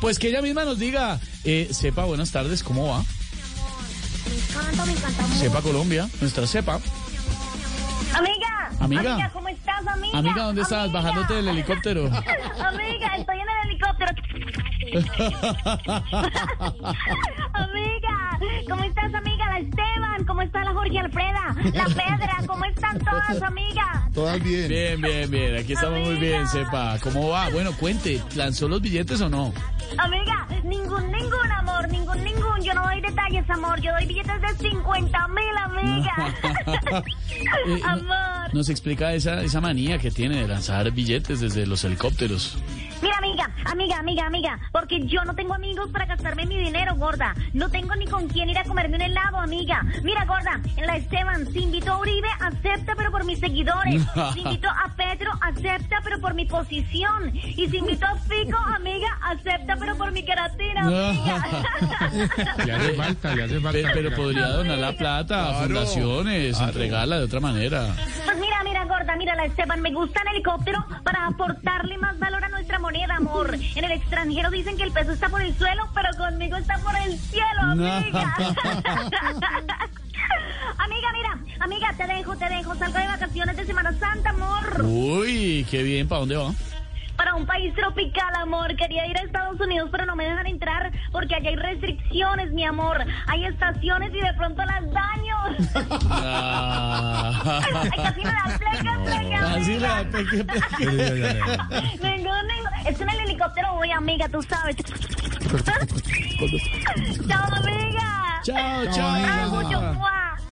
Pues que ella misma nos diga, eh, Sepa, buenas tardes, ¿cómo va? Me encanta, me encanta mucho. Sepa Colombia, nuestra Sepa. Amiga, Amiga. ¿cómo estás, amiga? Amiga, ¿dónde estás? Amiga. Bajándote del helicóptero. amiga, estoy en el helicóptero. amiga, ¿cómo estás, amiga? ¿Cómo está la Jorge Alfreda? La Pedra, ¿cómo están todas, amiga? Todas bien. Bien, bien, bien, aquí estamos muy bien, Sepa. ¿Cómo va? Bueno, cuente, ¿lanzó los billetes o no? Amiga, ningún, ningún amor, ningún, ningún. Yo no doy detalles, amor. Yo doy billetes de 50 mil, amiga. Eh, amor. Nos explica esa, esa manía que tiene de lanzar billetes desde los helicópteros. Amiga, amiga, amiga, porque yo no tengo amigos para gastarme mi dinero, gorda. No tengo ni con quién ir a comerme un helado, amiga. Mira, gorda, en la Esteban, si invito a Uribe, acepta, pero por mis seguidores. Si invito a Pedro, acepta, pero por mi posición. Y si invito a Fico, amiga, acepta, pero por mi queratina, amiga. Le hace falta, le hace falta. pero podría donar la plata a fundaciones, claro. entregarla de otra manera. Pues mira, mira, gorda, mira, la Esteban, me gusta el helicóptero para aportarle más valor a nuestra moneda. En el extranjero dicen que el peso está por el suelo, pero conmigo está por el cielo, amiga. amiga, mira, amiga, te dejo, te dejo. Salgo de vacaciones de Semana Santa, amor. Uy, qué bien, ¿para dónde va? Para un país tropical, amor. Quería ir a Estados Unidos, pero no me dejan entrar porque allá hay restricciones, mi amor. Hay estaciones y de pronto las daño. Ah. Ay, casi me da pleca, pleca, Así. Ningún, ningún. Es en el helicóptero voy, amiga, tú sabes. Chao, amiga. Chao, Chao, chao. amiga. Ay, mucho. ¡Mua!